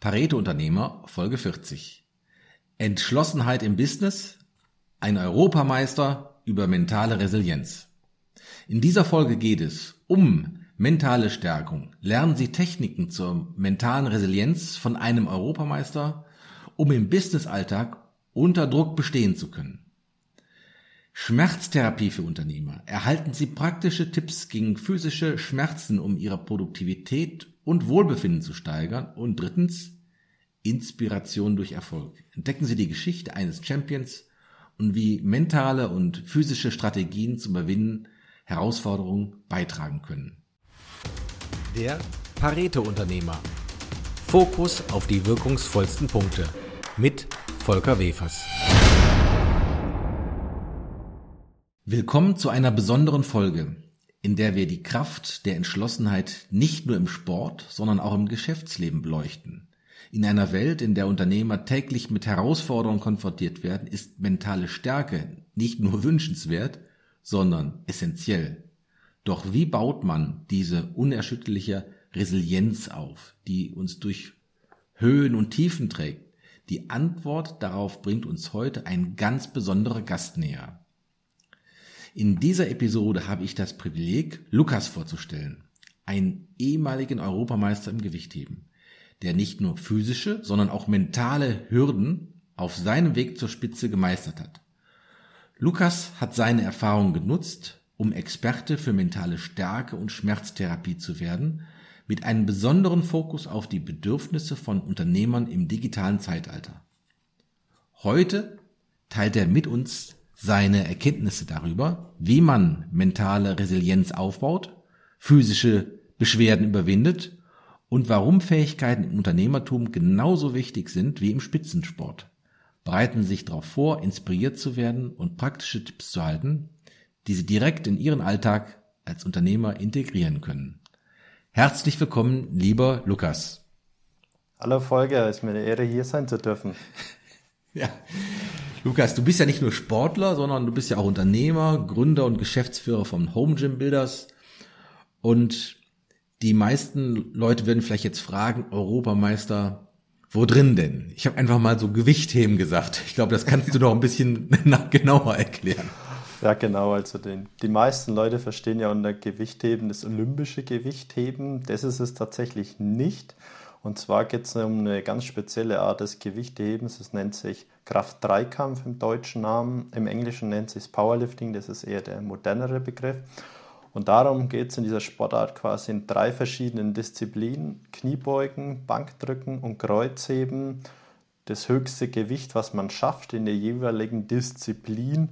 Pareto-Unternehmer Folge 40. Entschlossenheit im Business, ein Europameister über mentale Resilienz. In dieser Folge geht es um mentale Stärkung. Lernen Sie Techniken zur mentalen Resilienz von einem Europameister, um im Businessalltag unter Druck bestehen zu können. Schmerztherapie für Unternehmer. Erhalten Sie praktische Tipps gegen physische Schmerzen, um Ihre Produktivität und Wohlbefinden zu steigern. Und drittens, Inspiration durch Erfolg. Entdecken Sie die Geschichte eines Champions und wie mentale und physische Strategien zum Überwinden Herausforderungen beitragen können. Der Pareto-Unternehmer. Fokus auf die wirkungsvollsten Punkte. Mit Volker Wefers. Willkommen zu einer besonderen Folge, in der wir die Kraft der Entschlossenheit nicht nur im Sport, sondern auch im Geschäftsleben beleuchten. In einer Welt, in der Unternehmer täglich mit Herausforderungen konfrontiert werden, ist mentale Stärke nicht nur wünschenswert, sondern essentiell. Doch wie baut man diese unerschütterliche Resilienz auf, die uns durch Höhen und Tiefen trägt? Die Antwort darauf bringt uns heute ein ganz besonderer Gast näher. In dieser Episode habe ich das Privileg, Lukas vorzustellen, einen ehemaligen Europameister im Gewichtheben, der nicht nur physische, sondern auch mentale Hürden auf seinem Weg zur Spitze gemeistert hat. Lukas hat seine Erfahrungen genutzt, um Experte für mentale Stärke und Schmerztherapie zu werden, mit einem besonderen Fokus auf die Bedürfnisse von Unternehmern im digitalen Zeitalter. Heute teilt er mit uns seine Erkenntnisse darüber, wie man mentale Resilienz aufbaut, physische Beschwerden überwindet und warum Fähigkeiten im Unternehmertum genauso wichtig sind wie im Spitzensport. Bereiten Sie sich darauf vor, inspiriert zu werden und praktische Tipps zu halten, die Sie direkt in Ihren Alltag als Unternehmer integrieren können. Herzlich willkommen, lieber Lukas. Hallo Volker, es ist mir eine Ehre, hier sein zu dürfen. ja, Lukas, du bist ja nicht nur Sportler, sondern du bist ja auch Unternehmer, Gründer und Geschäftsführer von Home Gym Builders. Und die meisten Leute werden vielleicht jetzt fragen, Europameister, wo drin denn? Ich habe einfach mal so Gewichtheben gesagt. Ich glaube, das kannst du noch ein bisschen genauer erklären. Ja, genau. Also den, die meisten Leute verstehen ja unter Gewichtheben das olympische Gewichtheben. Das ist es tatsächlich nicht. Und zwar geht es um eine ganz spezielle Art des Gewichthebens. Es nennt sich Kraft-3-Kampf im deutschen Namen. Im Englischen nennt sich Powerlifting, das ist eher der modernere Begriff. Und darum geht es in dieser Sportart quasi in drei verschiedenen Disziplinen: Kniebeugen, Bankdrücken und Kreuzheben. Das höchste Gewicht, was man schafft, in der jeweiligen Disziplin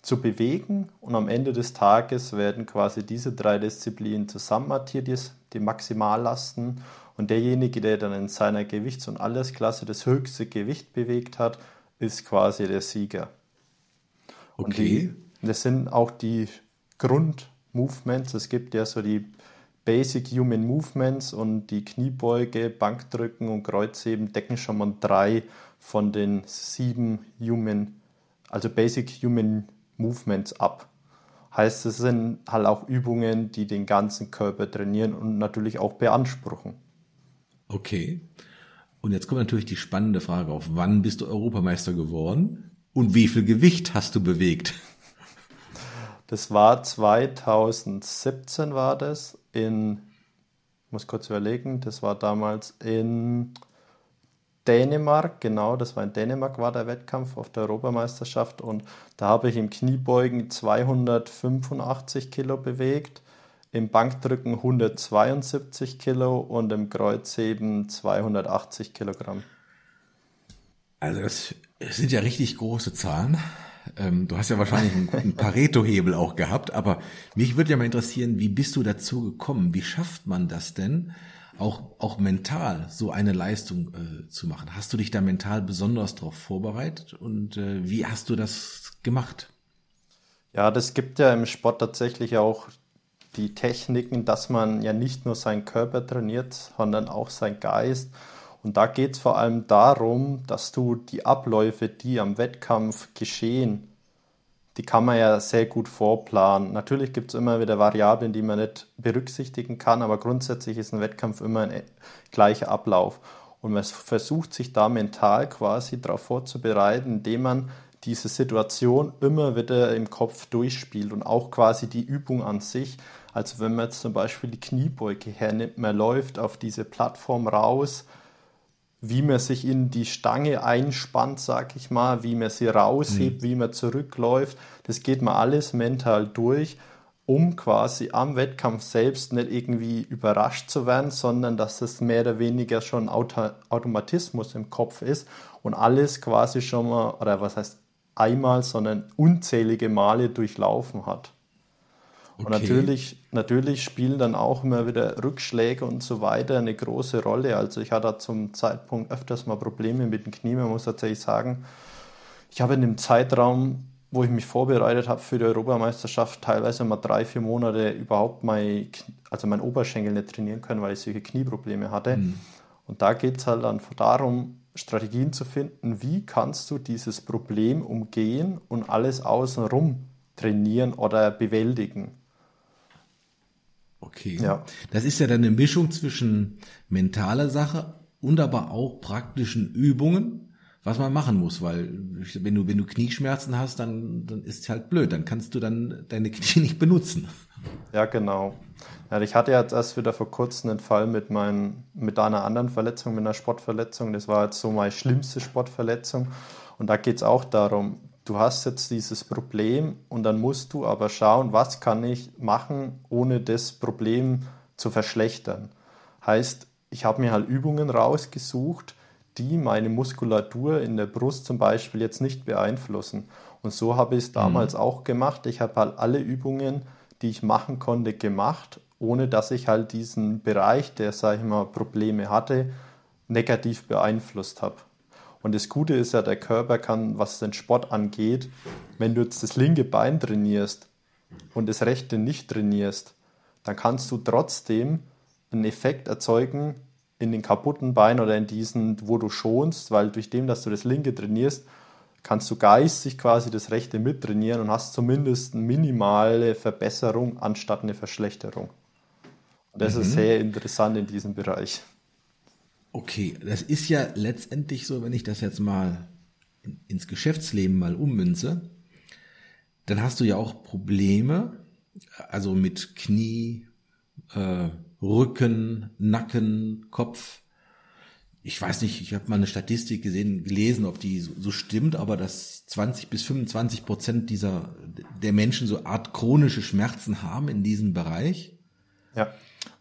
zu bewegen. Und am Ende des Tages werden quasi diese drei Disziplinen zusammenaddiert, die Maximallasten. Und derjenige, der dann in seiner Gewichts- und Allesklasse das höchste Gewicht bewegt hat, ist quasi der Sieger. Okay. Und die, das sind auch die Grundmovements. Es gibt ja so die Basic Human Movements und die Kniebeuge, Bankdrücken und Kreuzheben decken schon mal drei von den sieben Human, also Basic Human Movements ab. Heißt, es sind halt auch Übungen, die den ganzen Körper trainieren und natürlich auch beanspruchen. Okay. Und jetzt kommt natürlich die spannende Frage auf, wann bist du Europameister geworden und wie viel Gewicht hast du bewegt? Das war 2017 war das in, ich muss kurz überlegen, das war damals in Dänemark, genau, das war in Dänemark, war der Wettkampf auf der Europameisterschaft und da habe ich im Kniebeugen 285 Kilo bewegt im Bankdrücken 172 Kilo und im Kreuzheben 280 Kilogramm. Also das sind ja richtig große Zahlen. Ähm, du hast ja wahrscheinlich einen Pareto-Hebel auch gehabt, aber mich würde ja mal interessieren, wie bist du dazu gekommen? Wie schafft man das denn, auch, auch mental so eine Leistung äh, zu machen? Hast du dich da mental besonders darauf vorbereitet und äh, wie hast du das gemacht? Ja, das gibt ja im Sport tatsächlich auch die Techniken, dass man ja nicht nur seinen Körper trainiert, sondern auch seinen Geist. Und da geht es vor allem darum, dass du die Abläufe, die am Wettkampf geschehen, die kann man ja sehr gut vorplanen. Natürlich gibt es immer wieder Variablen, die man nicht berücksichtigen kann, aber grundsätzlich ist ein Wettkampf immer ein gleicher Ablauf. Und man versucht sich da mental quasi darauf vorzubereiten, indem man diese Situation immer wieder im Kopf durchspielt und auch quasi die Übung an sich. Also wenn man jetzt zum Beispiel die Kniebeuge hernimmt, man läuft auf diese Plattform raus, wie man sich in die Stange einspannt, sag ich mal, wie man sie raushebt, mhm. wie man zurückläuft, das geht man alles mental durch, um quasi am Wettkampf selbst nicht irgendwie überrascht zu werden, sondern dass das mehr oder weniger schon Auto Automatismus im Kopf ist und alles quasi schon mal, oder was heißt einmal, sondern unzählige Male durchlaufen hat. Okay. Und natürlich, natürlich spielen dann auch immer wieder Rückschläge und so weiter eine große Rolle. Also ich hatte zum Zeitpunkt öfters mal Probleme mit dem Knie. Man muss tatsächlich sagen, ich habe in dem Zeitraum, wo ich mich vorbereitet habe für die Europameisterschaft, teilweise mal drei, vier Monate überhaupt mein, also mein Oberschenkel nicht trainieren können, weil ich solche Knieprobleme hatte. Mhm. Und da geht es halt dann darum, Strategien zu finden, wie kannst du dieses Problem umgehen und alles außenrum trainieren oder bewältigen. Okay. Ja. Das ist ja dann eine Mischung zwischen mentaler Sache und aber auch praktischen Übungen, was man machen muss, weil wenn du, wenn du Knieschmerzen hast, dann, dann ist es halt blöd, dann kannst du dann deine Knie nicht benutzen. Ja, genau. Ja, ich hatte jetzt erst wieder vor kurzem einen Fall mit, mein, mit einer anderen Verletzung, mit einer Sportverletzung. Das war jetzt so meine schlimmste Sportverletzung. Und da geht es auch darum, du hast jetzt dieses Problem und dann musst du aber schauen, was kann ich machen, ohne das Problem zu verschlechtern. Heißt, ich habe mir halt Übungen rausgesucht, die meine Muskulatur in der Brust zum Beispiel jetzt nicht beeinflussen. Und so habe ich es damals mhm. auch gemacht. Ich habe halt alle Übungen, die ich machen konnte, gemacht ohne dass ich halt diesen Bereich, der, sage ich mal, Probleme hatte, negativ beeinflusst habe. Und das Gute ist ja, der Körper kann, was den Sport angeht, wenn du jetzt das linke Bein trainierst und das rechte nicht trainierst, dann kannst du trotzdem einen Effekt erzeugen in den kaputten Beinen oder in diesen, wo du schonst, weil durch dem, dass du das linke trainierst, kannst du geistig quasi das rechte mittrainieren und hast zumindest eine minimale Verbesserung anstatt eine Verschlechterung. Das mhm. ist sehr interessant in diesem Bereich. Okay, das ist ja letztendlich so, wenn ich das jetzt mal ins Geschäftsleben mal ummünze, dann hast du ja auch Probleme, also mit Knie, äh, Rücken, Nacken, Kopf. Ich weiß nicht, ich habe mal eine Statistik gesehen, gelesen, ob die so, so, stimmt, aber dass 20 bis 25 Prozent dieser der Menschen so Art chronische Schmerzen haben in diesem Bereich. Ja.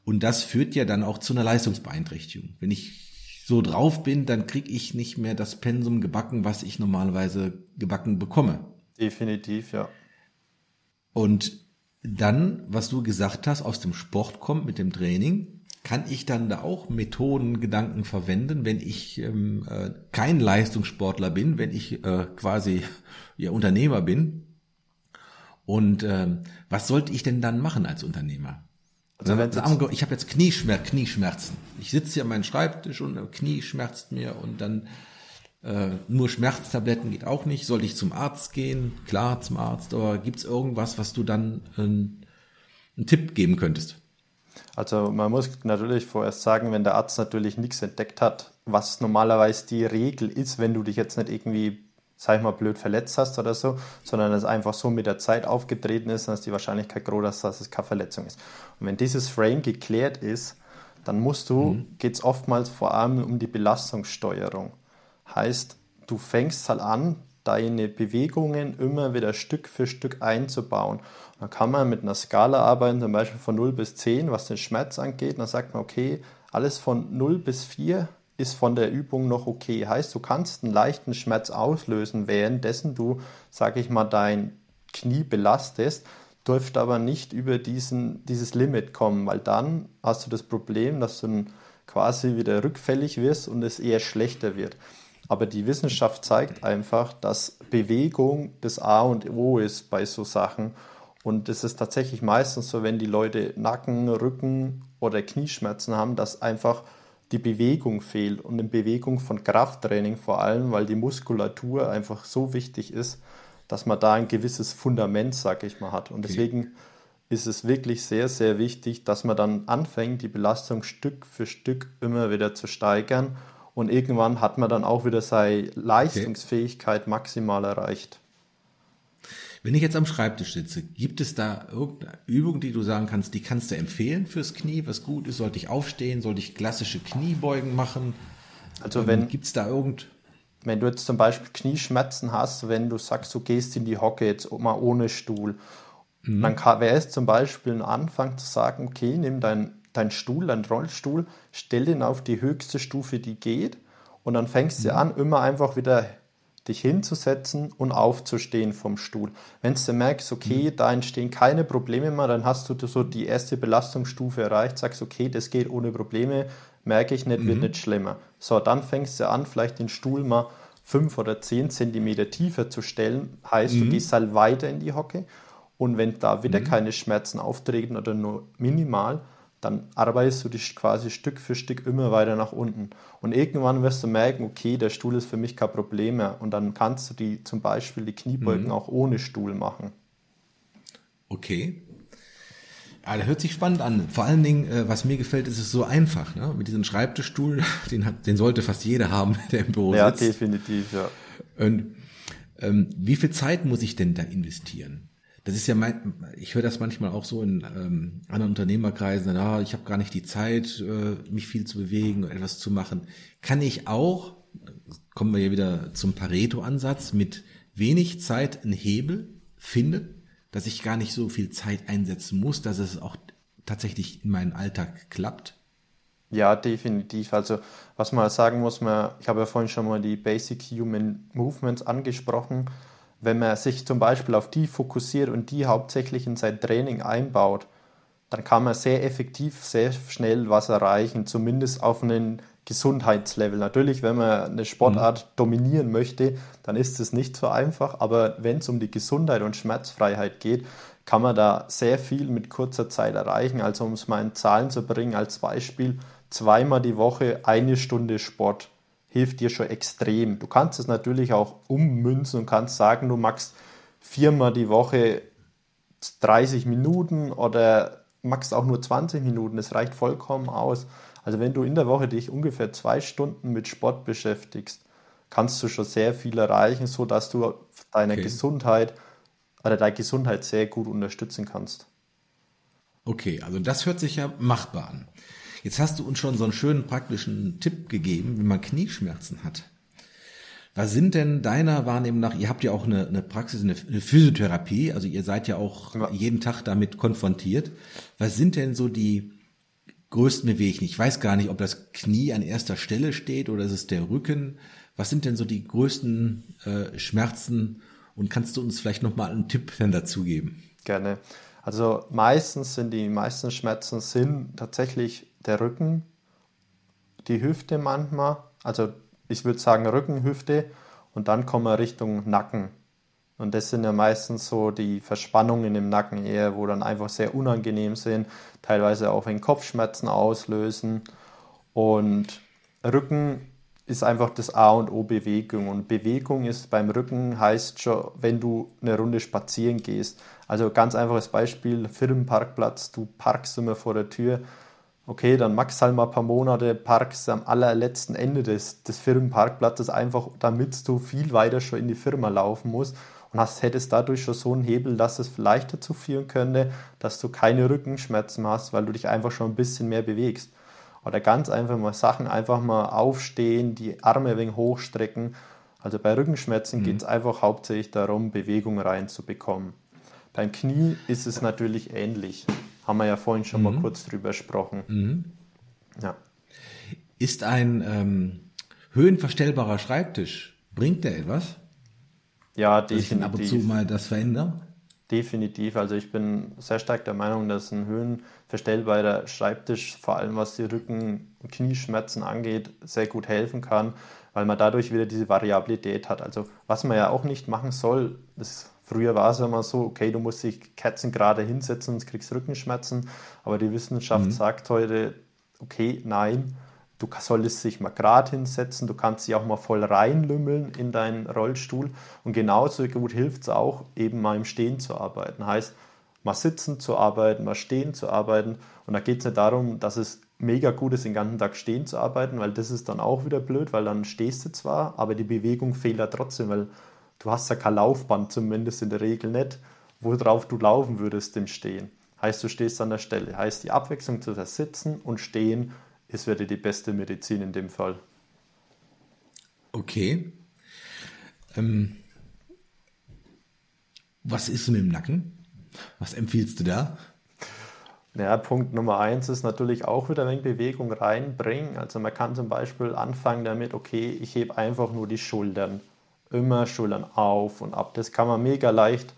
Und das führt ja dann auch zu einer Leistungsbeeinträchtigung. Wenn ich so drauf bin, dann kriege ich nicht mehr das Pensum gebacken, was ich normalerweise gebacken bekomme. Definitiv, ja. Und dann, was du gesagt hast, aus dem Sport kommt mit dem Training, kann ich dann da auch Methoden, Gedanken verwenden, wenn ich ähm, äh, kein Leistungssportler bin, wenn ich äh, quasi ja, Unternehmer bin? Und äh, was sollte ich denn dann machen als Unternehmer? Also wenn sagen wir, ich habe jetzt Knieschmerz, Knieschmerzen. Ich sitze hier an meinem Schreibtisch und Knie schmerzt mir und dann äh, nur Schmerztabletten geht auch nicht. Sollte ich zum Arzt gehen? Klar, zum Arzt. Aber gibt es irgendwas, was du dann äh, einen Tipp geben könntest? Also man muss natürlich vorerst sagen, wenn der Arzt natürlich nichts entdeckt hat, was normalerweise die Regel ist, wenn du dich jetzt nicht irgendwie sag ich mal, blöd verletzt hast oder so, sondern es einfach so mit der Zeit aufgetreten ist, dann ist die Wahrscheinlichkeit groß, dass es keine Verletzung ist. Und wenn dieses Frame geklärt ist, dann musst du, mhm. geht es oftmals vor allem um die Belastungssteuerung. Heißt, du fängst halt an, deine Bewegungen immer wieder Stück für Stück einzubauen. Dann kann man mit einer Skala arbeiten, zum Beispiel von 0 bis 10, was den Schmerz angeht. Dann sagt man, okay, alles von 0 bis 4 ist von der Übung noch okay. Heißt, du kannst einen leichten Schmerz auslösen, währenddessen du, sag ich mal, dein Knie belastest, dürfte aber nicht über diesen, dieses Limit kommen, weil dann hast du das Problem, dass du quasi wieder rückfällig wirst und es eher schlechter wird. Aber die Wissenschaft zeigt einfach, dass Bewegung das A und O ist bei so Sachen. Und es ist tatsächlich meistens so, wenn die Leute Nacken, Rücken oder Knieschmerzen haben, dass einfach die Bewegung fehlt und in Bewegung von Krafttraining vor allem, weil die Muskulatur einfach so wichtig ist, dass man da ein gewisses Fundament, sag ich mal, hat. Und okay. deswegen ist es wirklich sehr, sehr wichtig, dass man dann anfängt, die Belastung Stück für Stück immer wieder zu steigern und irgendwann hat man dann auch wieder seine Leistungsfähigkeit okay. maximal erreicht. Wenn ich jetzt am Schreibtisch sitze, gibt es da irgendeine Übung, die du sagen kannst, die kannst du empfehlen fürs Knie, was gut ist? Sollte ich aufstehen? Sollte ich klassische Kniebeugen machen? Also ähm, wenn gibt es da irgend wenn du jetzt zum Beispiel Knieschmerzen hast, wenn du sagst, du gehst in die Hocke jetzt mal ohne Stuhl, mhm. dann wäre es zum Beispiel ein Anfang zu sagen, okay, nimm deinen dein Stuhl, deinen Rollstuhl, stell den auf die höchste Stufe, die geht und dann fängst du mhm. an, immer einfach wieder dich hinzusetzen und aufzustehen vom Stuhl. Wenn du merkst, okay, mhm. da entstehen keine Probleme mehr, dann hast du so die erste Belastungsstufe erreicht, sagst, okay, das geht ohne Probleme, merke ich nicht, mhm. wird nicht schlimmer. So, dann fängst du an, vielleicht den Stuhl mal fünf oder zehn Zentimeter tiefer zu stellen, heißt, mhm. du gehst halt weiter in die Hocke und wenn da wieder mhm. keine Schmerzen auftreten oder nur minimal, dann arbeitest du dich quasi Stück für Stück immer weiter nach unten. Und irgendwann wirst du merken, okay, der Stuhl ist für mich kein Problem mehr. Und dann kannst du die zum Beispiel die Kniebeugen mhm. auch ohne Stuhl machen. Okay. Ja, das hört sich spannend an. Vor allen Dingen, äh, was mir gefällt, ist es so einfach. Ne? Mit diesem Schreibtischstuhl, den, hat, den sollte fast jeder haben, der im Büro ja, sitzt. Ja, definitiv, ja. Und ähm, wie viel Zeit muss ich denn da investieren? Das ist ja mein, ich höre das manchmal auch so in ähm, anderen Unternehmerkreisen, ah, ich habe gar nicht die Zeit, äh, mich viel zu bewegen und etwas zu machen. Kann ich auch, kommen wir hier wieder zum Pareto-Ansatz, mit wenig Zeit einen Hebel finden? dass ich gar nicht so viel Zeit einsetzen muss, dass es auch tatsächlich in meinen Alltag klappt? Ja, definitiv. Also was man sagen muss, man, ich habe ja vorhin schon mal die Basic Human Movements angesprochen. Wenn man sich zum Beispiel auf die fokussiert und die hauptsächlich in sein Training einbaut, dann kann man sehr effektiv, sehr schnell was erreichen, zumindest auf einen Gesundheitslevel. Natürlich, wenn man eine Sportart mhm. dominieren möchte, dann ist es nicht so einfach, aber wenn es um die Gesundheit und Schmerzfreiheit geht, kann man da sehr viel mit kurzer Zeit erreichen. Also um es mal in Zahlen zu bringen, als Beispiel, zweimal die Woche eine Stunde Sport hilft dir schon extrem. Du kannst es natürlich auch ummünzen und kannst sagen, du machst viermal die Woche 30 Minuten oder machst auch nur 20 Minuten. Das reicht vollkommen aus. Also wenn du in der Woche dich ungefähr zwei Stunden mit Sport beschäftigst, kannst du schon sehr viel erreichen, sodass du deine okay. Gesundheit oder deine Gesundheit sehr gut unterstützen kannst. Okay, also das hört sich ja machbar an. Jetzt hast du uns schon so einen schönen praktischen Tipp gegeben, wie man Knieschmerzen hat. Was sind denn deiner Wahrnehmung nach, ihr habt ja auch eine, eine Praxis, eine, eine, Physiotherapie, also ihr seid ja auch ja. jeden Tag damit konfrontiert. Was sind denn so die größten Bewegungen? Ich weiß gar nicht, ob das Knie an erster Stelle steht oder ist es der Rücken. Was sind denn so die größten äh, Schmerzen und kannst du uns vielleicht nochmal einen Tipp dann dazu geben? Gerne. Also meistens sind die meisten Schmerzen sind tatsächlich der Rücken, die Hüfte manchmal, also ich würde sagen Rücken, Hüfte und dann kommen wir Richtung Nacken. Und das sind ja meistens so die Verspannungen im Nacken eher, wo dann einfach sehr unangenehm sind, teilweise auch wenn Kopfschmerzen auslösen. Und Rücken ist einfach das A und O Bewegung. Und Bewegung ist beim Rücken heißt schon, wenn du eine Runde spazieren gehst. Also ganz einfaches Beispiel, Firmenparkplatz, du parkst immer vor der Tür. Okay, dann machst halt mal ein paar Monate, parkst am allerletzten Ende des, des Firmenparkplatzes einfach, damit du viel weiter schon in die Firma laufen musst und hast, hättest dadurch schon so einen Hebel, dass es vielleicht dazu führen könnte, dass du keine Rückenschmerzen hast, weil du dich einfach schon ein bisschen mehr bewegst. Oder ganz einfach mal Sachen einfach mal aufstehen, die Arme ein wenig hochstrecken. Also bei Rückenschmerzen mhm. geht es einfach hauptsächlich darum, Bewegung reinzubekommen. Beim Knie ist es natürlich ähnlich. Haben wir ja vorhin schon mhm. mal kurz drüber gesprochen. Mhm. Ja. Ist ein ähm, höhenverstellbarer Schreibtisch, bringt der etwas? Ja, definitiv. Dass ich ab und zu mal das verändere? Definitiv. Also ich bin sehr stark der Meinung, dass ein höhenverstellbarer Schreibtisch, vor allem was die Rücken- und Knieschmerzen angeht, sehr gut helfen kann, weil man dadurch wieder diese Variabilität hat. Also was man ja auch nicht machen soll, ist, früher war es immer so, okay, du musst dich kerzengerade hinsetzen, sonst kriegst Rückenschmerzen. Aber die Wissenschaft mhm. sagt heute, okay, nein, Du solltest dich mal gerade hinsetzen, du kannst dich auch mal voll reinlümmeln in deinen Rollstuhl und genauso gut hilft es auch, eben mal im Stehen zu arbeiten. Heißt, mal sitzen zu arbeiten, mal stehen zu arbeiten und da geht es nicht darum, dass es mega gut ist, den ganzen Tag stehen zu arbeiten, weil das ist dann auch wieder blöd, weil dann stehst du zwar, aber die Bewegung fehlt ja trotzdem, weil du hast ja kein Laufband, zumindest in der Regel nicht, worauf du laufen würdest im Stehen. Heißt, du stehst an der Stelle. Heißt, die Abwechslung zu Sitzen und Stehen ist wieder die beste Medizin in dem Fall. Okay. Ähm, was ist mit dem Nacken? Was empfiehlst du da? Ja, Punkt Nummer eins ist natürlich auch wieder ein wenig Bewegung reinbringen. Also man kann zum Beispiel anfangen damit, okay, ich hebe einfach nur die Schultern. Immer Schultern auf und ab. Das kann man mega leicht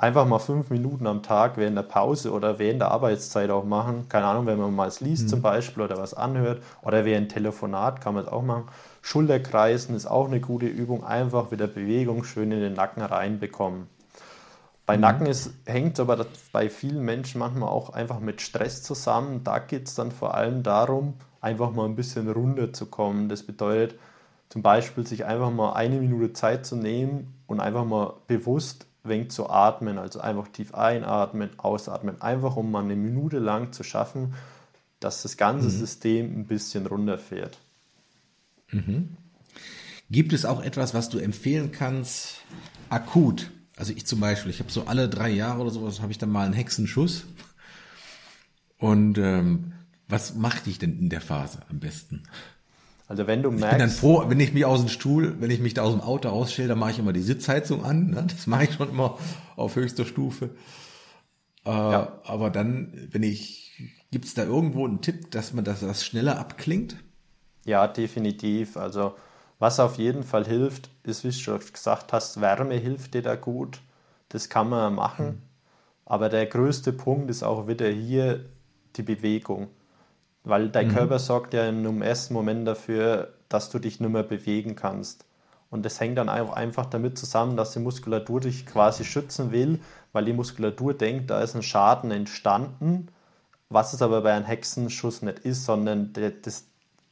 einfach mal fünf Minuten am Tag während der Pause oder während der Arbeitszeit auch machen. Keine Ahnung, wenn man mal es liest mhm. zum Beispiel oder was anhört oder während Telefonat kann man es auch machen. Schulterkreisen ist auch eine gute Übung. Einfach wieder Bewegung schön in den Nacken reinbekommen. Bei mhm. Nacken ist, hängt aber bei vielen Menschen manchmal auch einfach mit Stress zusammen. Da geht es dann vor allem darum, einfach mal ein bisschen runter zu kommen. Das bedeutet zum Beispiel, sich einfach mal eine Minute Zeit zu nehmen und einfach mal bewusst wenig zu atmen, also einfach tief einatmen, ausatmen, einfach um mal eine Minute lang zu schaffen, dass das ganze mhm. System ein bisschen runterfährt. Mhm. Gibt es auch etwas, was du empfehlen kannst, akut also ich zum Beispiel, ich habe so alle drei Jahre oder sowas, habe ich dann mal einen Hexenschuss. Und ähm, was macht dich denn in der Phase am besten? Also wenn du merkst. Ich bin dann froh, wenn ich mich aus dem Stuhl, wenn ich mich da aus dem Auto ausstelle, dann mache ich immer die Sitzheizung an. Ne? Das mache ich schon immer auf höchster Stufe. Äh, ja. Aber dann, wenn ich, gibt es da irgendwo einen Tipp, dass man das, das schneller abklingt? Ja, definitiv. Also was auf jeden Fall hilft, ist, wie du schon gesagt hast, Wärme hilft dir da gut. Das kann man machen. Mhm. Aber der größte Punkt ist auch wieder hier die Bewegung. Weil dein mhm. Körper sorgt ja im ersten Moment dafür, dass du dich nicht mehr bewegen kannst. Und das hängt dann auch einfach damit zusammen, dass die Muskulatur dich quasi schützen will, weil die Muskulatur denkt, da ist ein Schaden entstanden, was es aber bei einem Hexenschuss nicht ist, sondern das,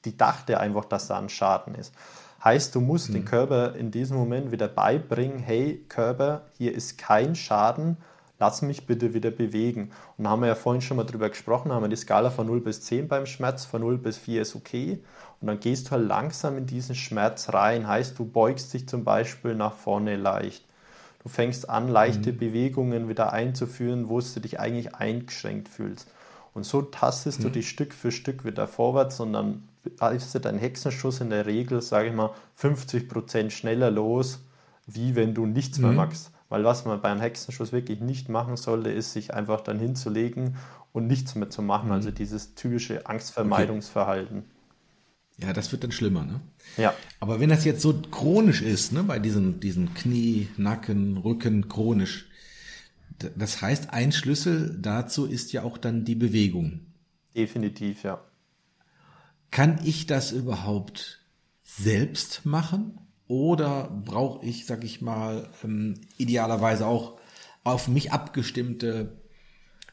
die dachte einfach, dass da ein Schaden ist. Heißt, du musst mhm. den Körper in diesem Moment wieder beibringen, hey Körper, hier ist kein Schaden, lass mich bitte wieder bewegen. Und da haben wir ja vorhin schon mal drüber gesprochen, haben wir die Skala von 0 bis 10 beim Schmerz, von 0 bis 4 ist okay. Und dann gehst du halt langsam in diesen Schmerz rein. Heißt, du beugst dich zum Beispiel nach vorne leicht. Du fängst an, leichte mhm. Bewegungen wieder einzuführen, wo du dich eigentlich eingeschränkt fühlst. Und so tastest mhm. du dich Stück für Stück wieder vorwärts und dann ist dein Hexenschuss in der Regel, sage ich mal, 50 Prozent schneller los, wie wenn du nichts mehr mhm. machst. Weil was man beim Hexenschuss wirklich nicht machen sollte, ist, sich einfach dann hinzulegen und nichts mehr zu machen. Mhm. Also dieses typische Angstvermeidungsverhalten. Okay. Ja, das wird dann schlimmer, ne? Ja. Aber wenn das jetzt so chronisch ist, ne, bei diesen, diesen Knie, Nacken, Rücken, chronisch, das heißt, ein Schlüssel dazu ist ja auch dann die Bewegung. Definitiv, ja. Kann ich das überhaupt selbst machen? Oder brauche ich, sag ich mal, ähm, idealerweise auch auf mich abgestimmte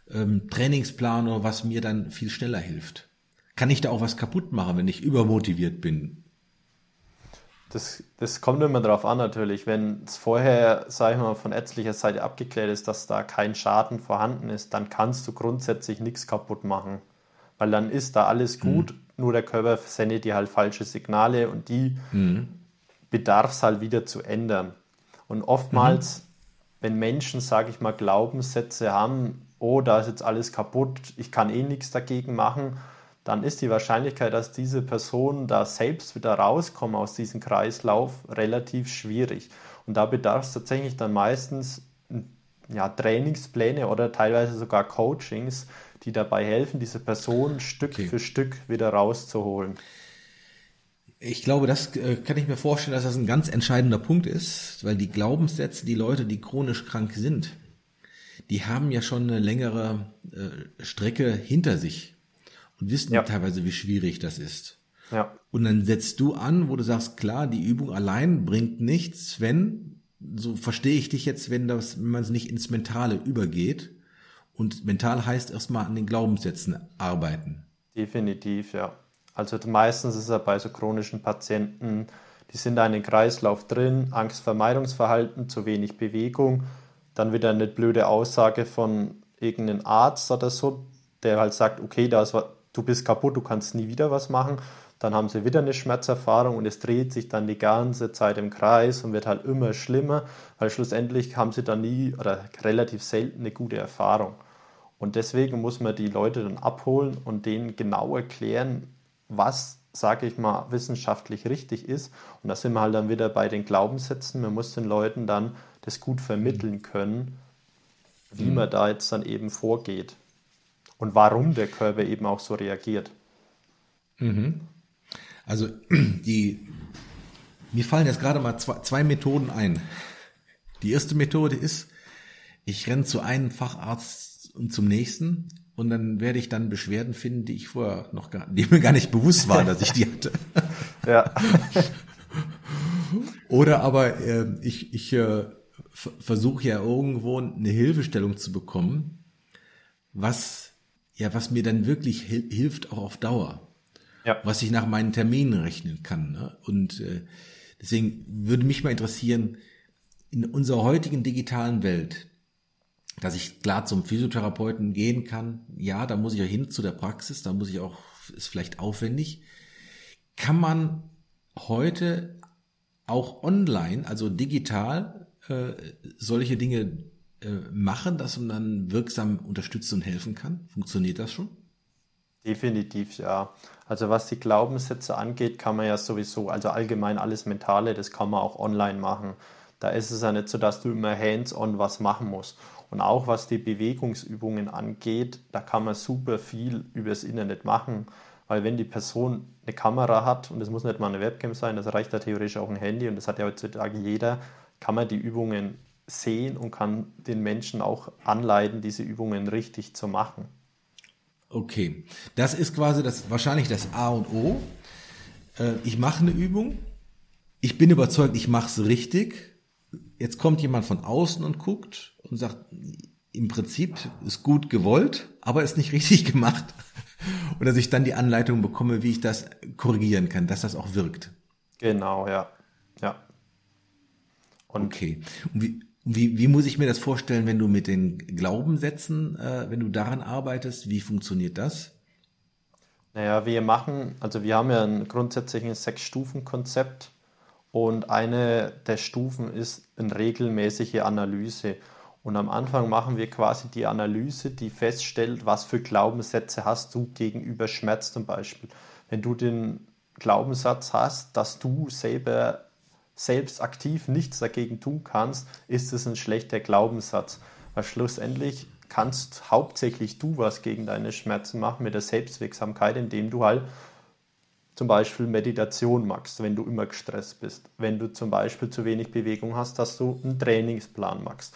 ähm, Trainingsplan was mir dann viel schneller hilft? Kann ich da auch was kaputt machen, wenn ich übermotiviert bin? Das, das kommt immer darauf an natürlich. Wenn es vorher, sage ich mal, von ärztlicher Seite abgeklärt ist, dass da kein Schaden vorhanden ist, dann kannst du grundsätzlich nichts kaputt machen. Weil dann ist da alles mhm. gut, mhm nur der Körper sendet dir halt falsche Signale und die mhm. Bedarf es halt wieder zu ändern. Und oftmals, mhm. wenn Menschen, sage ich mal, Glaubenssätze haben, oh, da ist jetzt alles kaputt, ich kann eh nichts dagegen machen, dann ist die Wahrscheinlichkeit, dass diese Person da selbst wieder rauskommt aus diesem Kreislauf, relativ schwierig. Und da bedarf es tatsächlich dann meistens ja, Trainingspläne oder teilweise sogar Coachings, die dabei helfen, diese Person Stück okay. für Stück wieder rauszuholen. Ich glaube, das äh, kann ich mir vorstellen, dass das ein ganz entscheidender Punkt ist, weil die Glaubenssätze, die Leute, die chronisch krank sind, die haben ja schon eine längere äh, Strecke hinter sich und wissen ja. teilweise, wie schwierig das ist. Ja. Und dann setzt du an, wo du sagst, klar, die Übung allein bringt nichts, wenn, so verstehe ich dich jetzt, wenn das, wenn man es nicht ins Mentale übergeht, und mental heißt erstmal an den Glaubenssätzen arbeiten. Definitiv, ja. Also meistens ist es ja bei so chronischen Patienten, die sind da in den Kreislauf drin, Angstvermeidungsverhalten, zu wenig Bewegung, dann wieder eine blöde Aussage von irgendeinem Arzt oder so, der halt sagt, okay, da ist du bist kaputt, du kannst nie wieder was machen. Dann haben sie wieder eine Schmerzerfahrung und es dreht sich dann die ganze Zeit im Kreis und wird halt immer schlimmer, weil schlussendlich haben sie dann nie oder relativ selten eine gute Erfahrung. Und deswegen muss man die Leute dann abholen und denen genau erklären, was, sage ich mal, wissenschaftlich richtig ist. Und da sind wir halt dann wieder bei den Glaubenssätzen. Man muss den Leuten dann das gut vermitteln können, wie mhm. man da jetzt dann eben vorgeht und warum der Körper eben auch so reagiert. Mhm. Also die, mir fallen jetzt gerade mal zwei, zwei Methoden ein. Die erste Methode ist, ich renne zu einem Facharzt und zum nächsten und dann werde ich dann Beschwerden finden, die ich vorher noch gar, die mir gar nicht bewusst waren, dass ich die hatte. ja. Oder aber äh, ich, ich äh, versuche ja irgendwo eine Hilfestellung zu bekommen, was ja, was mir dann wirklich hil hilft auch auf Dauer ja. was ich nach meinen Terminen rechnen kann. Ne? Und äh, deswegen würde mich mal interessieren, in unserer heutigen digitalen Welt, dass ich klar zum Physiotherapeuten gehen kann, ja, da muss ich ja hin zu der Praxis, da muss ich auch, ist vielleicht aufwendig. Kann man heute auch online, also digital, äh, solche Dinge äh, machen, dass man dann wirksam unterstützen und helfen kann? Funktioniert das schon? Definitiv, ja. Also was die Glaubenssätze angeht, kann man ja sowieso, also allgemein alles Mentale, das kann man auch online machen. Da ist es ja nicht so, dass du immer hands-on was machen musst. Und auch was die Bewegungsübungen angeht, da kann man super viel übers Internet machen. Weil wenn die Person eine Kamera hat, und das muss nicht mal eine Webcam sein, das reicht ja theoretisch auch ein Handy und das hat ja heutzutage jeder, kann man die Übungen sehen und kann den Menschen auch anleiten, diese Übungen richtig zu machen. Okay, das ist quasi das wahrscheinlich das A und O. Äh, ich mache eine Übung. Ich bin überzeugt, ich mache es richtig. Jetzt kommt jemand von außen und guckt und sagt, im Prinzip ist gut gewollt, aber ist nicht richtig gemacht. Und dass ich dann die Anleitung bekomme, wie ich das korrigieren kann, dass das auch wirkt. Genau, ja. Ja. Und okay. Und wie, wie, wie muss ich mir das vorstellen, wenn du mit den Glaubenssätzen, äh, wenn du daran arbeitest? Wie funktioniert das? Naja, wir machen, also wir haben ja ein grundsätzliches Sechs-Stufen-Konzept und eine der Stufen ist eine regelmäßige Analyse. Und am Anfang machen wir quasi die Analyse, die feststellt, was für Glaubenssätze hast du gegenüber Schmerz zum Beispiel. Wenn du den Glaubenssatz hast, dass du selber selbst aktiv nichts dagegen tun kannst, ist es ein schlechter Glaubenssatz. Weil schlussendlich kannst hauptsächlich du was gegen deine Schmerzen machen mit der Selbstwirksamkeit, indem du halt zum Beispiel Meditation machst, wenn du immer gestresst bist. Wenn du zum Beispiel zu wenig Bewegung hast, dass du einen Trainingsplan machst.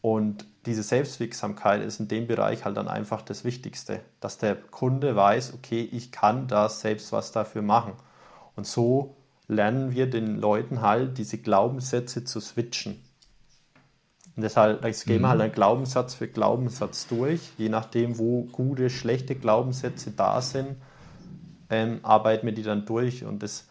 Und diese Selbstwirksamkeit ist in dem Bereich halt dann einfach das Wichtigste, dass der Kunde weiß, okay, ich kann da selbst was dafür machen. Und so lernen wir den Leuten halt, diese Glaubenssätze zu switchen. Und deshalb jetzt gehen wir halt mhm. einen Glaubenssatz für Glaubenssatz durch. Je nachdem, wo gute, schlechte Glaubenssätze da sind, ähm, arbeiten wir die dann durch. Und das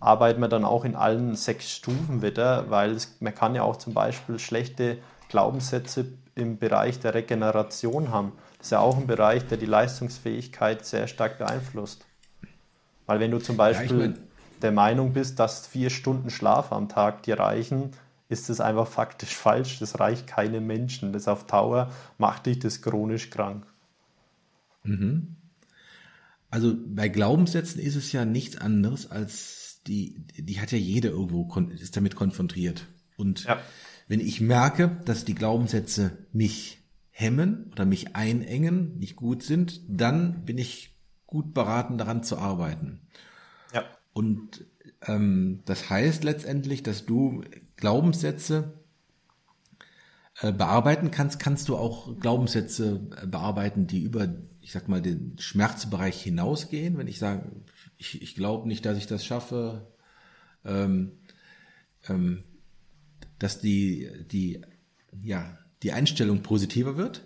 arbeiten wir dann auch in allen sechs Stufen wieder, weil es, man kann ja auch zum Beispiel schlechte Glaubenssätze im Bereich der Regeneration haben. Das ist ja auch ein Bereich, der die Leistungsfähigkeit sehr stark beeinflusst. Weil wenn du zum Beispiel ja, ich mein der Meinung bist, dass vier Stunden Schlaf am Tag dir reichen, ist das einfach faktisch falsch. Das reicht keinem Menschen. Das auf Dauer macht dich das chronisch krank. Mhm. Also bei Glaubenssätzen ist es ja nichts anderes als die, die hat ja jeder irgendwo, ist damit konfrontiert. Und ja. wenn ich merke, dass die Glaubenssätze mich hemmen oder mich einengen, nicht gut sind, dann bin ich gut beraten, daran zu arbeiten. Und ähm, das heißt letztendlich, dass du Glaubenssätze bearbeiten kannst, kannst du auch Glaubenssätze äh, bearbeiten, die über, ich sag mal, den Schmerzbereich hinausgehen. Wenn ich sage, ich, ich glaube nicht, dass ich das schaffe, ähm, ähm, dass die, die, ja, die Einstellung positiver wird?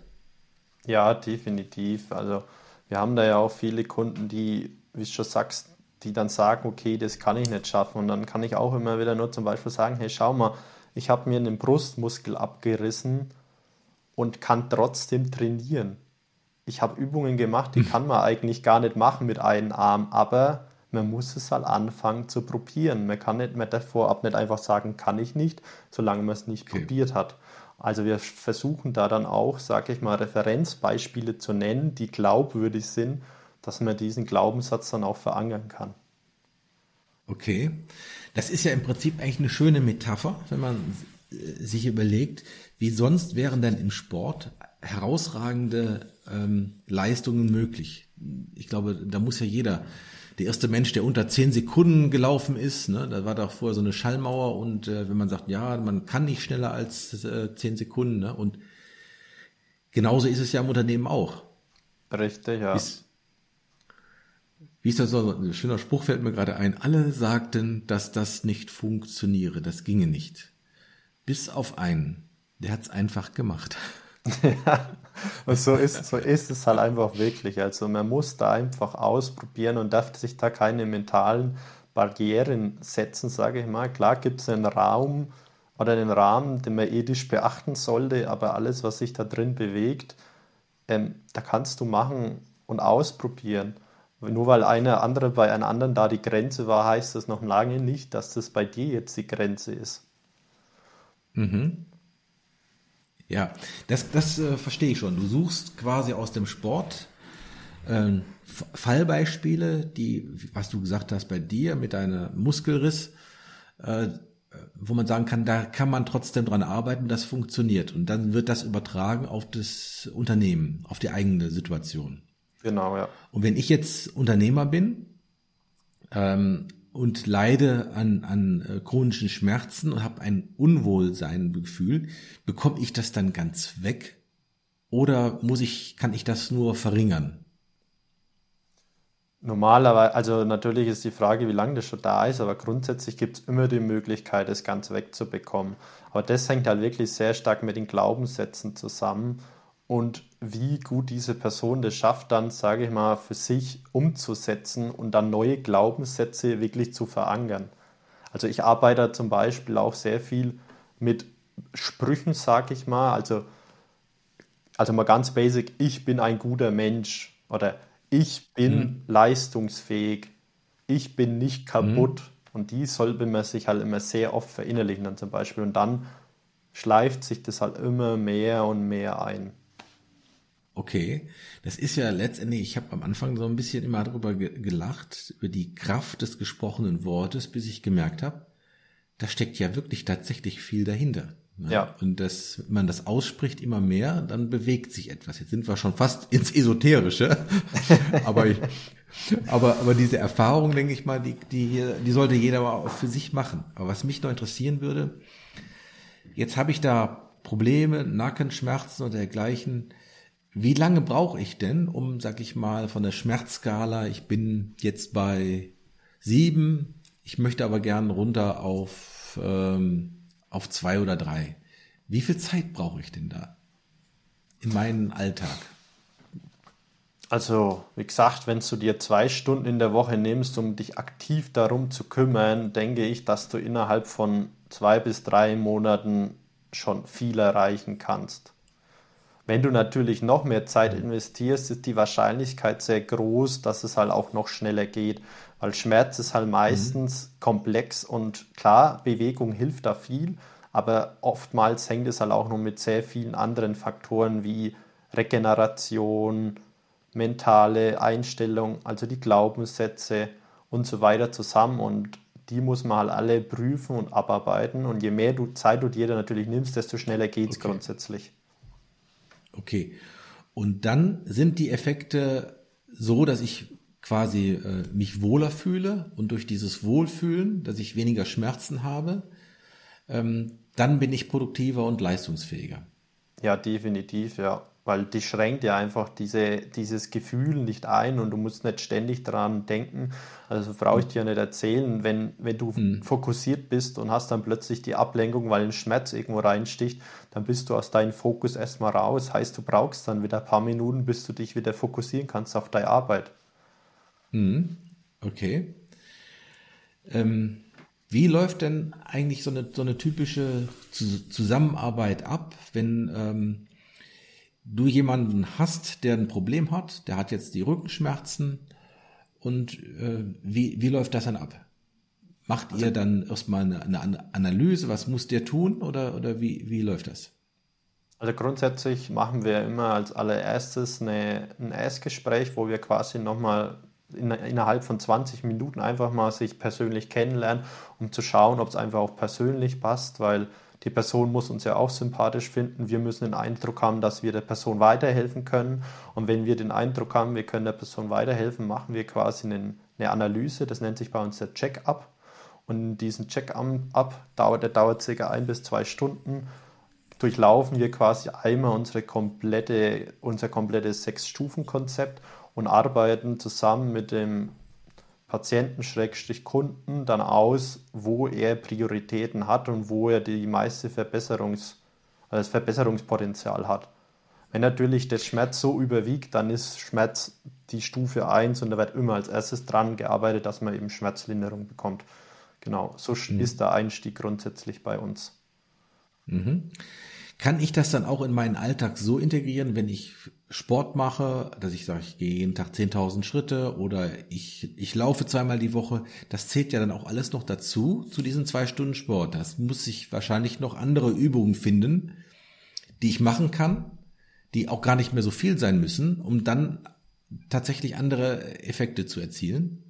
Ja, definitiv. Also wir haben da ja auch viele Kunden, die, wie du schon sagst, die dann sagen, okay, das kann ich nicht schaffen. Und dann kann ich auch immer wieder nur zum Beispiel sagen, hey, schau mal, ich habe mir einen Brustmuskel abgerissen und kann trotzdem trainieren. ich habe Übungen gemacht, die kann man eigentlich gar nicht machen mit einem Arm, aber man muss es halt anfangen zu probieren. Man kann nicht mehr davor ab nicht einfach sagen, kann ich nicht, solange man es nicht okay. probiert hat. Also wir versuchen da dann auch, sage ich mal, Referenzbeispiele zu nennen, die glaubwürdig sind, dass man diesen Glaubenssatz dann auch verankern kann. Okay, das ist ja im Prinzip eigentlich eine schöne Metapher, wenn man äh, sich überlegt, wie sonst wären denn im Sport herausragende ähm, Leistungen möglich. Ich glaube, da muss ja jeder der erste Mensch, der unter zehn Sekunden gelaufen ist. Ne? Da war da vorher so eine Schallmauer und äh, wenn man sagt, ja, man kann nicht schneller als äh, zehn Sekunden. Ne? Und genauso ist es ja im Unternehmen auch. Richtig, ja. Wie's, wie ist das so? Ein schöner Spruch fällt mir gerade ein. Alle sagten, dass das nicht funktioniere, das ginge nicht. Bis auf einen. Der hat's einfach gemacht. Ja, und so ist, so ist es halt einfach wirklich. Also man muss da einfach ausprobieren und darf sich da keine mentalen Barrieren setzen, sage ich mal. Klar gibt es einen Raum oder einen Rahmen, den man ethisch beachten sollte, aber alles, was sich da drin bewegt, ähm, da kannst du machen und ausprobieren. Nur weil eine andere bei einem anderen da die Grenze war, heißt das noch lange nicht, dass das bei dir jetzt die Grenze ist. Mhm. Ja, das, das äh, verstehe ich schon. Du suchst quasi aus dem Sport äh, Fallbeispiele, die, was du gesagt hast bei dir mit deinem Muskelriss, äh, wo man sagen kann, da kann man trotzdem dran arbeiten, das funktioniert. Und dann wird das übertragen auf das Unternehmen, auf die eigene Situation. Genau, ja. Und wenn ich jetzt Unternehmer bin, ähm, und leide an, an äh, chronischen Schmerzen und habe ein Unwohlseingefühl, bekomme ich das dann ganz weg oder muss ich, kann ich das nur verringern? Normalerweise, also natürlich ist die Frage, wie lange das schon da ist, aber grundsätzlich gibt es immer die Möglichkeit, das ganz wegzubekommen. Aber das hängt halt wirklich sehr stark mit den Glaubenssätzen zusammen und wie gut diese Person das schafft, dann, sage ich mal, für sich umzusetzen und dann neue Glaubenssätze wirklich zu verankern. Also ich arbeite zum Beispiel auch sehr viel mit Sprüchen, sage ich mal, also, also mal ganz basic, ich bin ein guter Mensch oder ich bin mhm. leistungsfähig, ich bin nicht kaputt. Mhm. Und die sollte man sich halt immer sehr oft verinnerlichen dann zum Beispiel. Und dann schleift sich das halt immer mehr und mehr ein. Okay, das ist ja letztendlich, ich habe am Anfang so ein bisschen immer darüber gelacht, über die Kraft des gesprochenen Wortes, bis ich gemerkt habe, da steckt ja wirklich tatsächlich viel dahinter. Ne? Ja. Und dass wenn man das ausspricht immer mehr, dann bewegt sich etwas. Jetzt sind wir schon fast ins Esoterische, aber ich, aber, aber diese Erfahrung, denke ich mal, die, die, die sollte jeder mal auch für sich machen. Aber was mich noch interessieren würde, jetzt habe ich da Probleme, Nackenschmerzen und dergleichen wie lange brauche ich denn, um, sag ich mal, von der Schmerzskala, ich bin jetzt bei sieben, ich möchte aber gern runter auf, ähm, auf zwei oder drei. Wie viel Zeit brauche ich denn da in meinem Alltag? Also, wie gesagt, wenn du dir zwei Stunden in der Woche nimmst, um dich aktiv darum zu kümmern, denke ich, dass du innerhalb von zwei bis drei Monaten schon viel erreichen kannst. Wenn du natürlich noch mehr Zeit investierst, ist die Wahrscheinlichkeit sehr groß, dass es halt auch noch schneller geht. Weil Schmerz ist halt meistens mhm. komplex und klar, Bewegung hilft da viel, aber oftmals hängt es halt auch noch mit sehr vielen anderen Faktoren wie Regeneration, mentale Einstellung, also die Glaubenssätze und so weiter zusammen und die muss man halt alle prüfen und abarbeiten und je mehr du Zeit du dir natürlich nimmst, desto schneller geht es okay. grundsätzlich. Okay. Und dann sind die Effekte so, dass ich quasi äh, mich wohler fühle und durch dieses Wohlfühlen, dass ich weniger Schmerzen habe, ähm, dann bin ich produktiver und leistungsfähiger. Ja, definitiv, ja weil die schränkt ja einfach diese, dieses Gefühl nicht ein und du musst nicht ständig daran denken. Also brauche ich dir nicht erzählen, wenn, wenn du mhm. fokussiert bist und hast dann plötzlich die Ablenkung, weil ein Schmerz irgendwo reinsticht, dann bist du aus deinem Fokus erstmal raus. Heißt, du brauchst dann wieder ein paar Minuten, bis du dich wieder fokussieren kannst auf deine Arbeit. Mhm. Okay. Ähm, wie läuft denn eigentlich so eine, so eine typische Zusammenarbeit ab, wenn ähm, du jemanden hast, der ein Problem hat, der hat jetzt die Rückenschmerzen und äh, wie, wie läuft das dann ab? Macht also, ihr dann erstmal eine, eine, Analyse, was muss der tun oder, oder wie, wie läuft das? Also grundsätzlich machen wir immer als allererstes eine, ein Erstgespräch, wo wir quasi nochmal in, innerhalb von 20 Minuten einfach mal sich persönlich kennenlernen, um zu schauen, ob es einfach auch persönlich passt, weil die Person muss uns ja auch sympathisch finden. Wir müssen den Eindruck haben, dass wir der Person weiterhelfen können. Und wenn wir den Eindruck haben, wir können der Person weiterhelfen, machen wir quasi eine, eine Analyse. Das nennt sich bei uns der Check-up. Und diesen Check-up dauert, der dauert circa ein bis zwei Stunden. Durchlaufen wir quasi einmal unsere komplette, unser komplettes Sechs-Stufen-Konzept und arbeiten zusammen mit dem Patienten-Kunden dann aus, wo er Prioritäten hat und wo er die meiste Verbesserungs, also das Verbesserungspotenzial hat. Wenn natürlich der Schmerz so überwiegt, dann ist Schmerz die Stufe 1 und da wird immer als erstes dran gearbeitet, dass man eben Schmerzlinderung bekommt. Genau, so mhm. ist der Einstieg grundsätzlich bei uns. Mhm. Kann ich das dann auch in meinen Alltag so integrieren, wenn ich Sport mache, dass ich sage, ich gehe jeden Tag 10.000 Schritte oder ich, ich laufe zweimal die Woche, das zählt ja dann auch alles noch dazu, zu diesen zwei Stunden Sport. Das muss ich wahrscheinlich noch andere Übungen finden, die ich machen kann, die auch gar nicht mehr so viel sein müssen, um dann tatsächlich andere Effekte zu erzielen.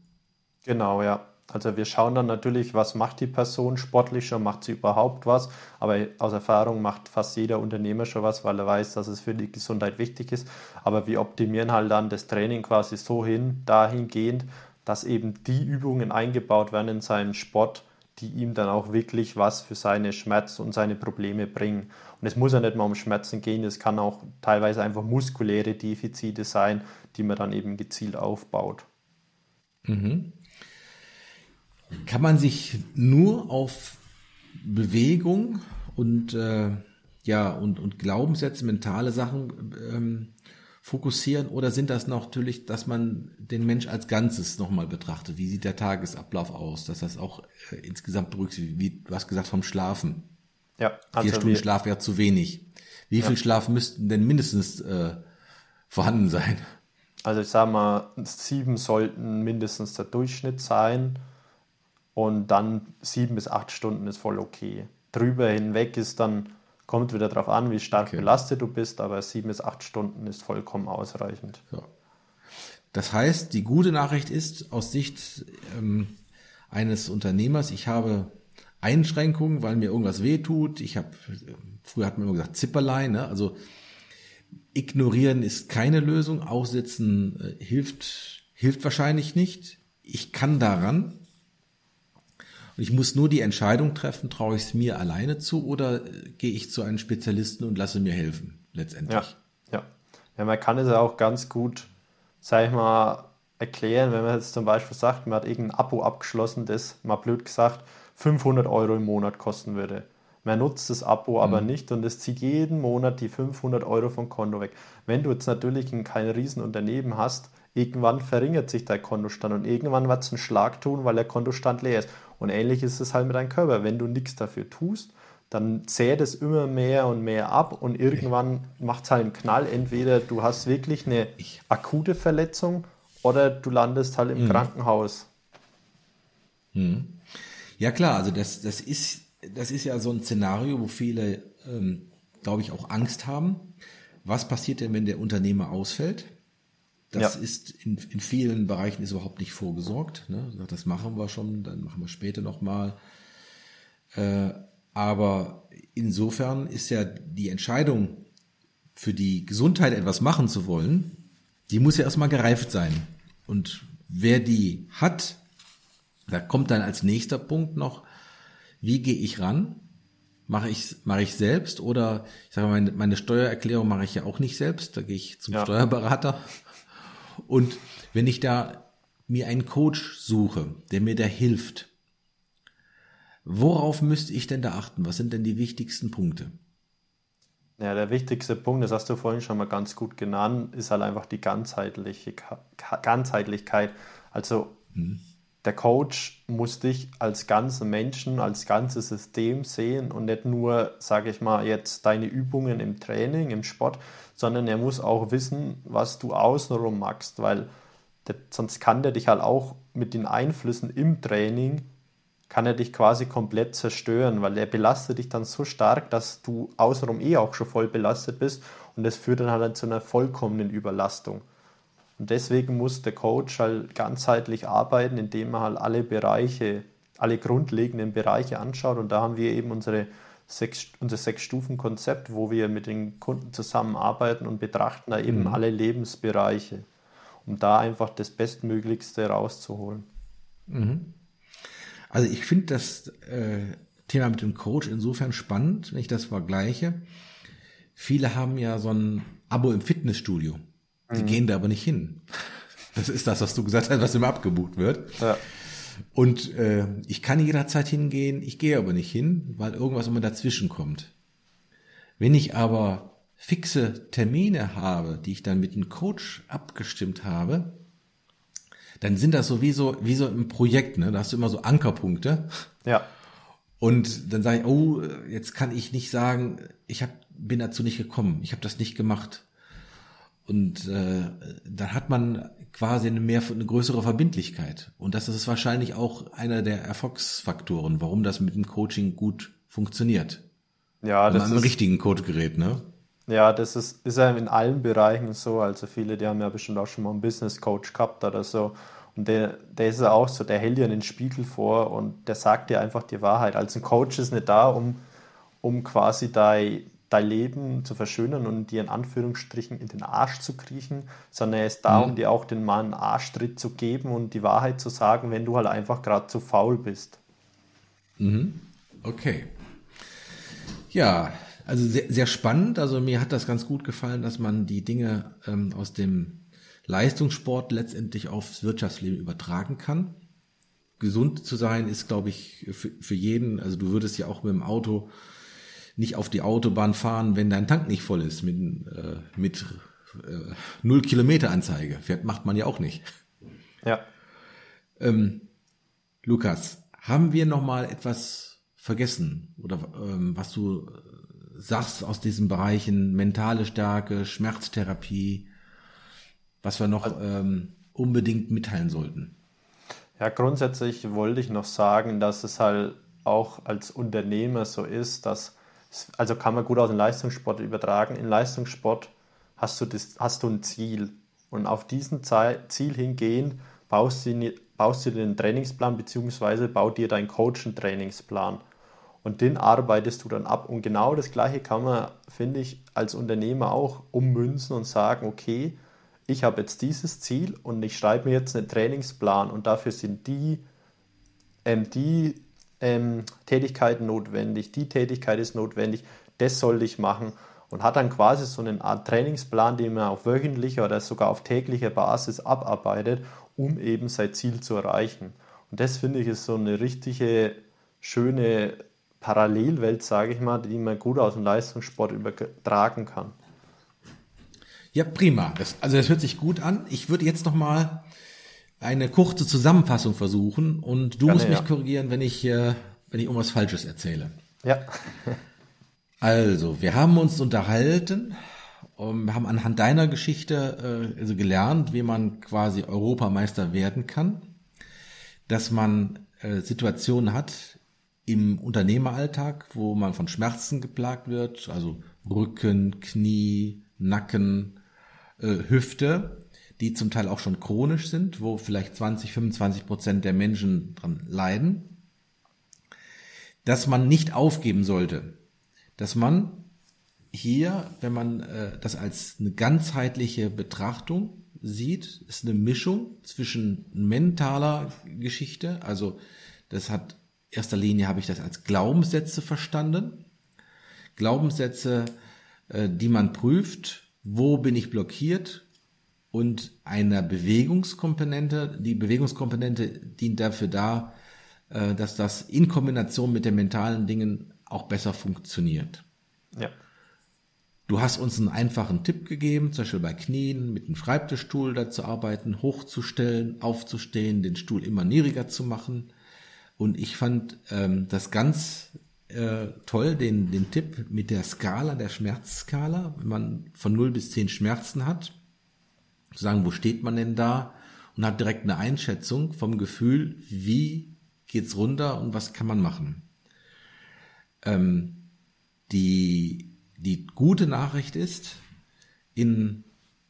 Genau, ja. Also wir schauen dann natürlich, was macht die Person sportlicher, macht sie überhaupt was. Aber aus Erfahrung macht fast jeder Unternehmer schon was, weil er weiß, dass es für die Gesundheit wichtig ist. Aber wir optimieren halt dann das Training quasi so hin, dahingehend, dass eben die Übungen eingebaut werden in seinen Sport, die ihm dann auch wirklich was für seine Schmerzen und seine Probleme bringen. Und es muss ja nicht mal um Schmerzen gehen, es kann auch teilweise einfach muskuläre Defizite sein, die man dann eben gezielt aufbaut. Mhm. Kann man sich nur auf Bewegung und äh, ja und, und Glaubenssätze, mentale Sachen ähm, fokussieren oder sind das natürlich, dass man den Mensch als Ganzes nochmal betrachtet? Wie sieht der Tagesablauf aus? Dass das auch äh, insgesamt berücksichtigt, wie du hast gesagt vom Schlafen. Ja, also Vier Stunden Schlaf wäre zu wenig. Wie ja. viel Schlaf müssten denn mindestens äh, vorhanden sein? Also ich sage mal, sieben sollten mindestens der Durchschnitt sein und dann sieben bis acht Stunden ist voll okay. Drüber hinweg ist dann, kommt wieder darauf an, wie stark okay. belastet du bist, aber sieben bis acht Stunden ist vollkommen ausreichend. Ja. Das heißt, die gute Nachricht ist aus Sicht ähm, eines Unternehmers, ich habe Einschränkungen, weil mir irgendwas wehtut. Ich habe, früher hat man immer gesagt, Zipperlein, ne? also ignorieren ist keine Lösung, aussitzen äh, hilft, hilft wahrscheinlich nicht. Ich kann daran, und ich muss nur die Entscheidung treffen, traue ich es mir alleine zu oder äh, gehe ich zu einem Spezialisten und lasse mir helfen, letztendlich. Ja, ja. ja man kann es ja auch ganz gut, sag ich mal, erklären, wenn man jetzt zum Beispiel sagt, man hat irgendein Abo abgeschlossen, das, mal blöd gesagt, 500 Euro im Monat kosten würde. Man nutzt das Abo aber mhm. nicht und es zieht jeden Monat die 500 Euro vom Konto weg. Wenn du jetzt natürlich kein Riesenunternehmen hast, irgendwann verringert sich dein Kontostand und irgendwann wird es einen Schlag tun, weil der Kontostand leer ist. Und ähnlich ist es halt mit deinem Körper. Wenn du nichts dafür tust, dann zählt es immer mehr und mehr ab und irgendwann macht es halt einen Knall. Entweder du hast wirklich eine akute Verletzung oder du landest halt im mhm. Krankenhaus. Mhm. Ja klar, also das, das, ist, das ist ja so ein Szenario, wo viele, ähm, glaube ich, auch Angst haben. Was passiert denn, wenn der Unternehmer ausfällt? Das ja. ist in, in vielen Bereichen ist überhaupt nicht vorgesorgt. Ne? Das machen wir schon, dann machen wir später nochmal. Äh, aber insofern ist ja die Entscheidung, für die Gesundheit etwas machen zu wollen, die muss ja erstmal gereift sein. Und wer die hat, da kommt dann als nächster Punkt noch, wie gehe ich ran? Mache ich mache ich selbst oder ich sage meine, meine Steuererklärung mache ich ja auch nicht selbst, da gehe ich zum ja. Steuerberater und wenn ich da mir einen Coach suche, der mir da hilft, worauf müsste ich denn da achten? Was sind denn die wichtigsten Punkte? Ja, der wichtigste Punkt, das hast du vorhin schon mal ganz gut genannt, ist halt einfach die ganzheitliche, Ganzheitlichkeit. Also hm. der Coach muss dich als ganzen Menschen, als ganzes System sehen und nicht nur, sage ich mal, jetzt deine Übungen im Training, im Sport, sondern er muss auch wissen, was du außenrum machst, weil der, sonst kann der dich halt auch mit den Einflüssen im Training, kann er dich quasi komplett zerstören, weil er belastet dich dann so stark, dass du außenrum eh auch schon voll belastet bist und das führt dann halt zu einer vollkommenen Überlastung. Und deswegen muss der Coach halt ganzheitlich arbeiten, indem er halt alle Bereiche, alle grundlegenden Bereiche anschaut. Und da haben wir eben unsere sechs, unser Sechs-Stufen-Konzept, wo wir mit den Kunden zusammenarbeiten und betrachten da eben mhm. alle Lebensbereiche, um da einfach das Bestmöglichste rauszuholen. Mhm. Also ich finde das äh, Thema mit dem Coach insofern spannend, wenn ich das vergleiche. Viele haben ja so ein Abo im Fitnessstudio. Die mhm. gehen da aber nicht hin. Das ist das, was du gesagt hast, was immer abgebucht wird. Ja. Und äh, ich kann jederzeit hingehen, ich gehe aber nicht hin, weil irgendwas immer dazwischen kommt. Wenn ich aber fixe Termine habe, die ich dann mit dem Coach abgestimmt habe, dann sind das so wie so, wie so im Projekt, ne? Da hast du immer so Ankerpunkte. Ja. Und dann sage ich, oh, jetzt kann ich nicht sagen, ich hab, bin dazu nicht gekommen, ich habe das nicht gemacht. Und äh, dann hat man quasi eine mehr eine größere Verbindlichkeit. Und das ist wahrscheinlich auch einer der Erfolgsfaktoren, warum das mit dem Coaching gut funktioniert. Ja, das ist richtigen Codegerät, ne? Ja, das ist, ist ja in allen Bereichen so. Also viele, die haben ja bestimmt auch schon mal einen Business Coach gehabt oder so. Und der, der ist ja auch so, der hält dir den Spiegel vor und der sagt dir einfach die Wahrheit. Also ein Coach ist nicht da, um, um quasi dein, dein Leben zu verschönern und dir in Anführungsstrichen in den Arsch zu kriechen, sondern er ist da, mhm. um dir auch den Mann einen Arschtritt zu geben und die Wahrheit zu sagen, wenn du halt einfach gerade zu faul bist. Mhm. Okay. Ja, also sehr, sehr spannend. Also mir hat das ganz gut gefallen, dass man die Dinge ähm, aus dem Leistungssport letztendlich aufs Wirtschaftsleben übertragen kann. Gesund zu sein ist, glaube ich, für, für jeden. Also du würdest ja auch mit dem Auto nicht auf die Autobahn fahren, wenn dein Tank nicht voll ist mit, äh, mit äh, null Kilometer Anzeige. Macht man ja auch nicht. Ja. Ähm, Lukas, haben wir noch mal etwas vergessen oder ähm, was du äh, sagst aus diesen Bereichen mentale Stärke, Schmerztherapie, was wir noch also ähm, unbedingt mitteilen sollten? Ja, grundsätzlich wollte ich noch sagen, dass es halt auch als Unternehmer so ist, dass also kann man gut aus dem Leistungssport übertragen. Im Leistungssport hast du, das, hast du ein Ziel und auf diesen Ziel hingehend baust du, baust du einen Trainingsplan bzw. bau dir deinen Coach einen Trainingsplan und den arbeitest du dann ab. Und genau das Gleiche kann man, finde ich, als Unternehmer auch ummünzen und sagen, okay, ich habe jetzt dieses Ziel und ich schreibe mir jetzt einen Trainingsplan und dafür sind die, ähm, die ähm, Tätigkeiten notwendig, die Tätigkeit ist notwendig, das sollte ich machen und hat dann quasi so eine Art Trainingsplan, den man auf wöchentlicher oder sogar auf täglicher Basis abarbeitet, um eben sein Ziel zu erreichen. Und das finde ich ist so eine richtige schöne Parallelwelt, sage ich mal, die man gut aus dem Leistungssport übertragen kann. Ja, prima. Das, also das hört sich gut an. Ich würde jetzt noch mal eine kurze Zusammenfassung versuchen und du Gerne, musst mich ja. korrigieren, wenn ich, äh, wenn ich irgendwas Falsches erzähle. Ja. also, wir haben uns unterhalten, wir haben anhand deiner Geschichte äh, also gelernt, wie man quasi Europameister werden kann, dass man äh, Situationen hat im Unternehmeralltag, wo man von Schmerzen geplagt wird, also Rücken, Knie, Nacken, äh, Hüfte die zum Teil auch schon chronisch sind, wo vielleicht 20, 25 Prozent der Menschen dran leiden, dass man nicht aufgeben sollte, dass man hier, wenn man äh, das als eine ganzheitliche Betrachtung sieht, ist eine Mischung zwischen mentaler Geschichte, also das hat erster Linie habe ich das als Glaubenssätze verstanden. Glaubenssätze, äh, die man prüft, wo bin ich blockiert, und einer Bewegungskomponente. Die Bewegungskomponente dient dafür da, äh, dass das in Kombination mit den mentalen Dingen auch besser funktioniert. Ja. Du hast uns einen einfachen Tipp gegeben, zum Beispiel bei Knien mit einem Schreibtischstuhl da zu arbeiten, hochzustellen, aufzustehen, den Stuhl immer niedriger zu machen. Und ich fand ähm, das ganz äh, toll, den, den Tipp mit der Skala, der Schmerzskala, wenn man von 0 bis 10 Schmerzen hat, zu sagen, wo steht man denn da? Und hat direkt eine Einschätzung vom Gefühl, wie geht's runter und was kann man machen. Ähm, die, die gute Nachricht ist, in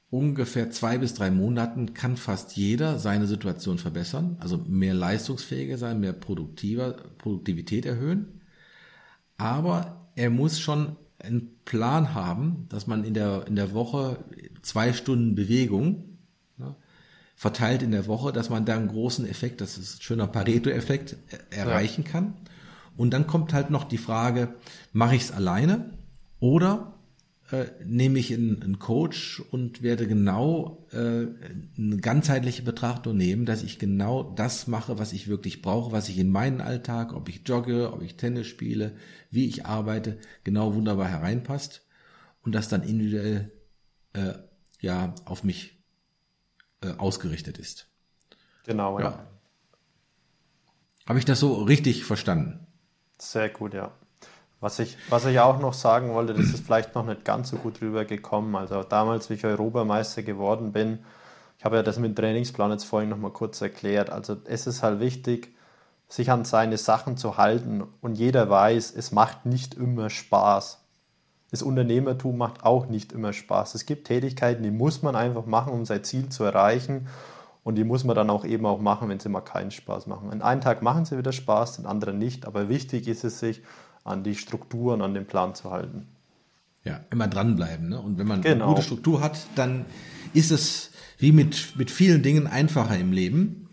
ungefähr zwei bis drei Monaten kann fast jeder seine Situation verbessern, also mehr leistungsfähiger sein, mehr produktiver, Produktivität erhöhen. Aber er muss schon einen Plan haben, dass man in der, in der Woche zwei Stunden Bewegung ne, verteilt in der Woche, dass man da einen großen Effekt, das ist ein schöner Pareto-Effekt, erreichen ja. kann. Und dann kommt halt noch die Frage, mache ich es alleine oder äh, nehme ich einen, einen Coach und werde genau äh, eine ganzheitliche Betrachtung nehmen, dass ich genau das mache, was ich wirklich brauche, was ich in meinen Alltag, ob ich jogge, ob ich Tennis spiele, wie ich arbeite, genau wunderbar hereinpasst und das dann individuell äh, ja auf mich äh, ausgerichtet ist. Genau, ja. ja. Habe ich das so richtig verstanden? Sehr gut, ja. Was ich, was ich auch noch sagen wollte, das ist vielleicht noch nicht ganz so gut rübergekommen. Also damals, wie ich Europameister geworden bin, ich habe ja das mit dem Trainingsplan jetzt vorhin noch mal kurz erklärt. Also es ist halt wichtig, sich an seine Sachen zu halten und jeder weiß, es macht nicht immer Spaß. Das Unternehmertum macht auch nicht immer Spaß. Es gibt Tätigkeiten, die muss man einfach machen, um sein Ziel zu erreichen. Und die muss man dann auch eben auch machen, wenn sie mal keinen Spaß machen. An einen Tag machen sie wieder Spaß, den anderen nicht. Aber wichtig ist es, sich an die Strukturen, an den Plan zu halten. Ja, immer dranbleiben. Ne? Und wenn man genau. eine gute Struktur hat, dann ist es wie mit, mit vielen Dingen einfacher im Leben.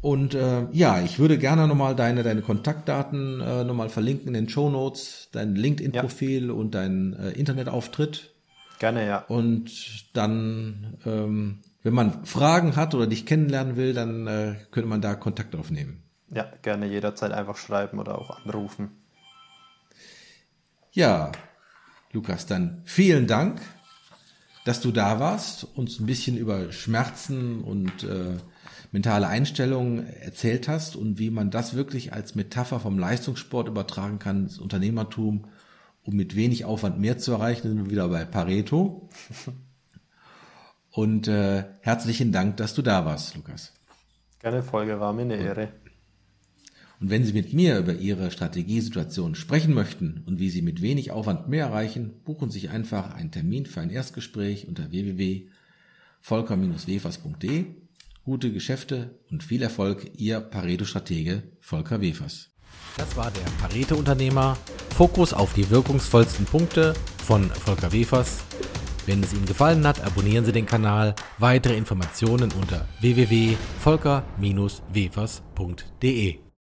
Und äh, ja, ich würde gerne nochmal deine, deine Kontaktdaten äh, nochmal verlinken in den Show Notes, dein LinkedIn-Profil ja. und dein äh, Internetauftritt. Gerne, ja. Und dann ähm, wenn man Fragen hat oder dich kennenlernen will, dann äh, könnte man da Kontakt aufnehmen. Ja, gerne jederzeit einfach schreiben oder auch anrufen. Ja, Lukas, dann vielen Dank, dass du da warst, uns ein bisschen über Schmerzen und äh, mentale Einstellungen erzählt hast und wie man das wirklich als Metapher vom Leistungssport übertragen kann, das Unternehmertum, um mit wenig Aufwand mehr zu erreichen, sind wir wieder bei Pareto. Und äh, herzlichen Dank, dass du da warst, Lukas. Keine Folge, war mir eine Ehre. Und wenn Sie mit mir über Ihre Strategiesituation sprechen möchten und wie Sie mit wenig Aufwand mehr erreichen, buchen Sie sich einfach einen Termin für ein Erstgespräch unter www.volker-wefers.de. Gute Geschäfte und viel Erfolg, Ihr Pareto-Stratege Volker Wefers. Das war der Pareto-Unternehmer. Fokus auf die wirkungsvollsten Punkte von Volker Wefers. Wenn es Ihnen gefallen hat, abonnieren Sie den Kanal. Weitere Informationen unter www.volker-wefers.de.